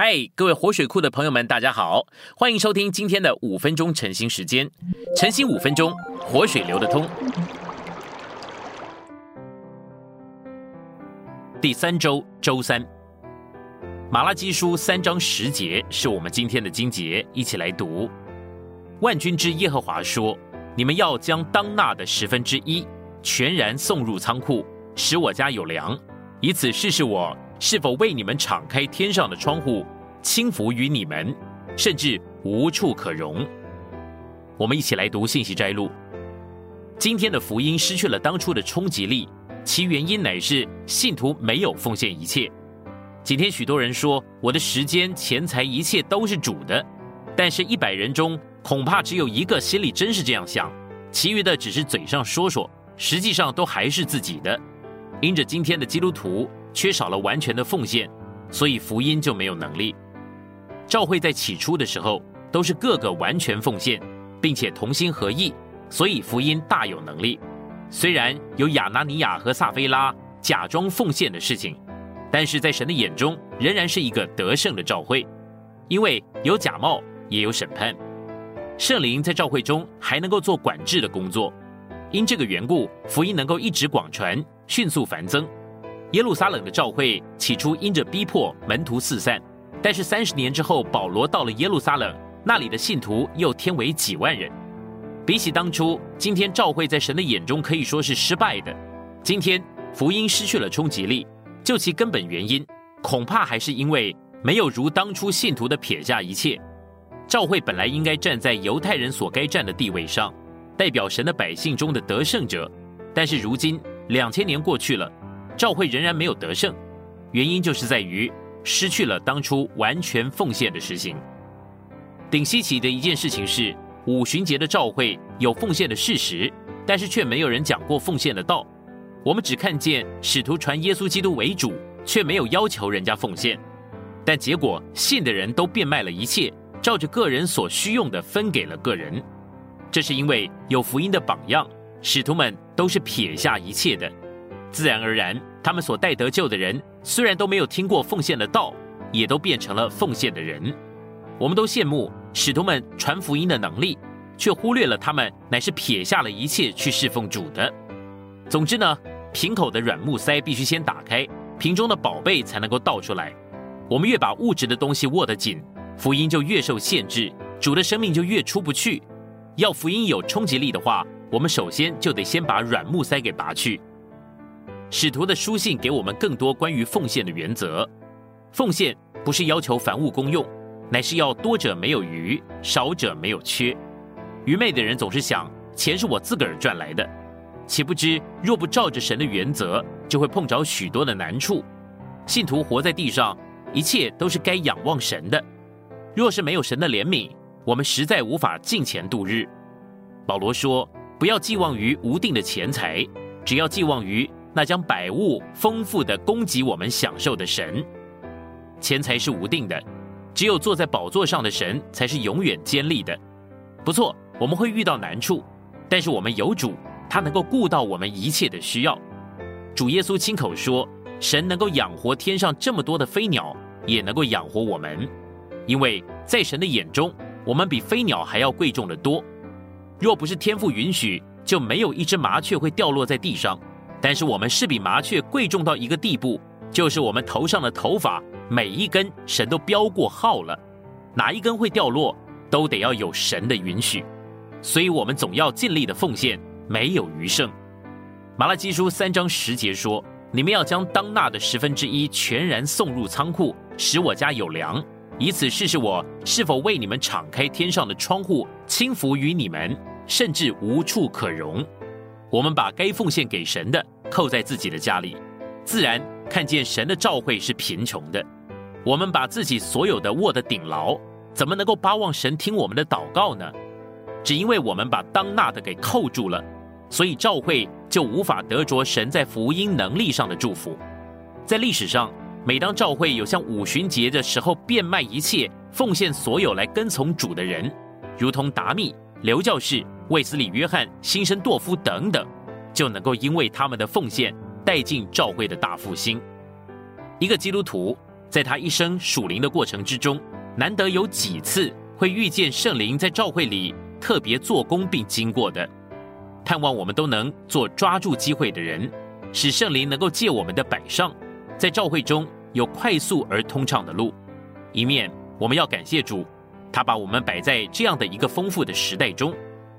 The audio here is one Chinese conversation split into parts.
嗨，各位活水库的朋友们，大家好，欢迎收听今天的五分钟晨兴时间。晨兴五分钟，活水流得通。第三周周三，马拉基书三章十节是我们今天的经节，一起来读。万军之耶和华说：“你们要将当纳的十分之一全然送入仓库，使我家有粮，以此试试我。”是否为你们敞开天上的窗户，轻浮于你们，甚至无处可容？我们一起来读信息摘录。今天的福音失去了当初的冲击力，其原因乃是信徒没有奉献一切。今天许多人说，我的时间、钱财、一切都是主的，但是，一百人中恐怕只有一个心里真是这样想，其余的只是嘴上说说，实际上都还是自己的。因着今天的基督徒。缺少了完全的奉献，所以福音就没有能力。教会在起初的时候都是各个完全奉献，并且同心合意，所以福音大有能力。虽然有亚拿尼亚和撒菲拉假装奉献的事情，但是在神的眼中仍然是一个得胜的教会，因为有假冒也有审判。圣灵在教会中还能够做管制的工作，因这个缘故，福音能够一直广传，迅速繁增。耶路撒冷的教会起初因着逼迫门徒四散，但是三十年之后，保罗到了耶路撒冷，那里的信徒又添为几万人。比起当初，今天教会在神的眼中可以说是失败的。今天福音失去了冲击力，就其根本原因，恐怕还是因为没有如当初信徒的撇下一切。教会本来应该站在犹太人所该站的地位上，代表神的百姓中的得胜者，但是如今两千年过去了。教会仍然没有得胜，原因就是在于失去了当初完全奉献的实行。顶稀奇的一件事情是，五旬节的教会有奉献的事实，但是却没有人讲过奉献的道。我们只看见使徒传耶稣基督为主，却没有要求人家奉献。但结果信的人都变卖了一切，照着个人所需用的分给了个人。这是因为有福音的榜样，使徒们都是撇下一切的。自然而然，他们所带得救的人，虽然都没有听过奉献的道，也都变成了奉献的人。我们都羡慕使徒们传福音的能力，却忽略了他们乃是撇下了一切去侍奉主的。总之呢，瓶口的软木塞必须先打开，瓶中的宝贝才能够倒出来。我们越把物质的东西握得紧，福音就越受限制，主的生命就越出不去。要福音有冲击力的话，我们首先就得先把软木塞给拔去。使徒的书信给我们更多关于奉献的原则。奉献不是要求凡物公用，乃是要多者没有余，少者没有缺。愚昧的人总是想钱是我自个儿赚来的，岂不知若不照着神的原则，就会碰着许多的难处。信徒活在地上，一切都是该仰望神的。若是没有神的怜悯，我们实在无法尽钱度日。保罗说：“不要寄望于无定的钱财，只要寄望于。”那将百物丰富的供给我们享受的神，钱财是无定的，只有坐在宝座上的神才是永远坚立的。不错，我们会遇到难处，但是我们有主，他能够顾到我们一切的需要。主耶稣亲口说，神能够养活天上这么多的飞鸟，也能够养活我们，因为在神的眼中，我们比飞鸟还要贵重的多。若不是天父允许，就没有一只麻雀会掉落在地上。但是我们是比麻雀贵重到一个地步，就是我们头上的头发每一根神都标过号了，哪一根会掉落，都得要有神的允许，所以我们总要尽力的奉献，没有余剩。马拉基书三章十节说：“你们要将当纳的十分之一全然送入仓库，使我家有粮，以此试试我是否为你们敞开天上的窗户，轻浮于你们，甚至无处可容。”我们把该奉献给神的扣在自己的家里，自然看见神的召会是贫穷的。我们把自己所有的握得顶牢，怎么能够巴望神听我们的祷告呢？只因为我们把当纳的给扣住了，所以召会就无法得着神在福音能力上的祝福。在历史上，每当召会有像五旬节的时候变卖一切奉献所有来跟从主的人，如同达密、刘教士。卫斯理、约翰、新生多夫等等，就能够因为他们的奉献带进教会的大复兴。一个基督徒在他一生属灵的过程之中，难得有几次会遇见圣灵在教会里特别做工并经过的。盼望我们都能做抓住机会的人，使圣灵能够借我们的摆上，在教会中有快速而通畅的路。一面我们要感谢主，他把我们摆在这样的一个丰富的时代中；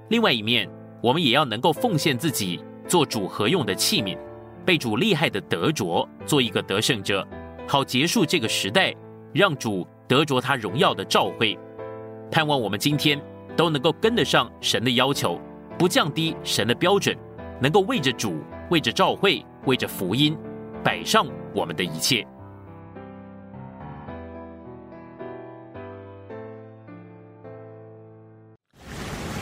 另外一面，我们也要能够奉献自己，做主合用的器皿，被主厉害的得着，做一个得胜者，好结束这个时代，让主得着他荣耀的召会。盼望我们今天都能够跟得上神的要求。不降低神的标准，能够为着主、为着召会、为着福音，摆上我们的一切。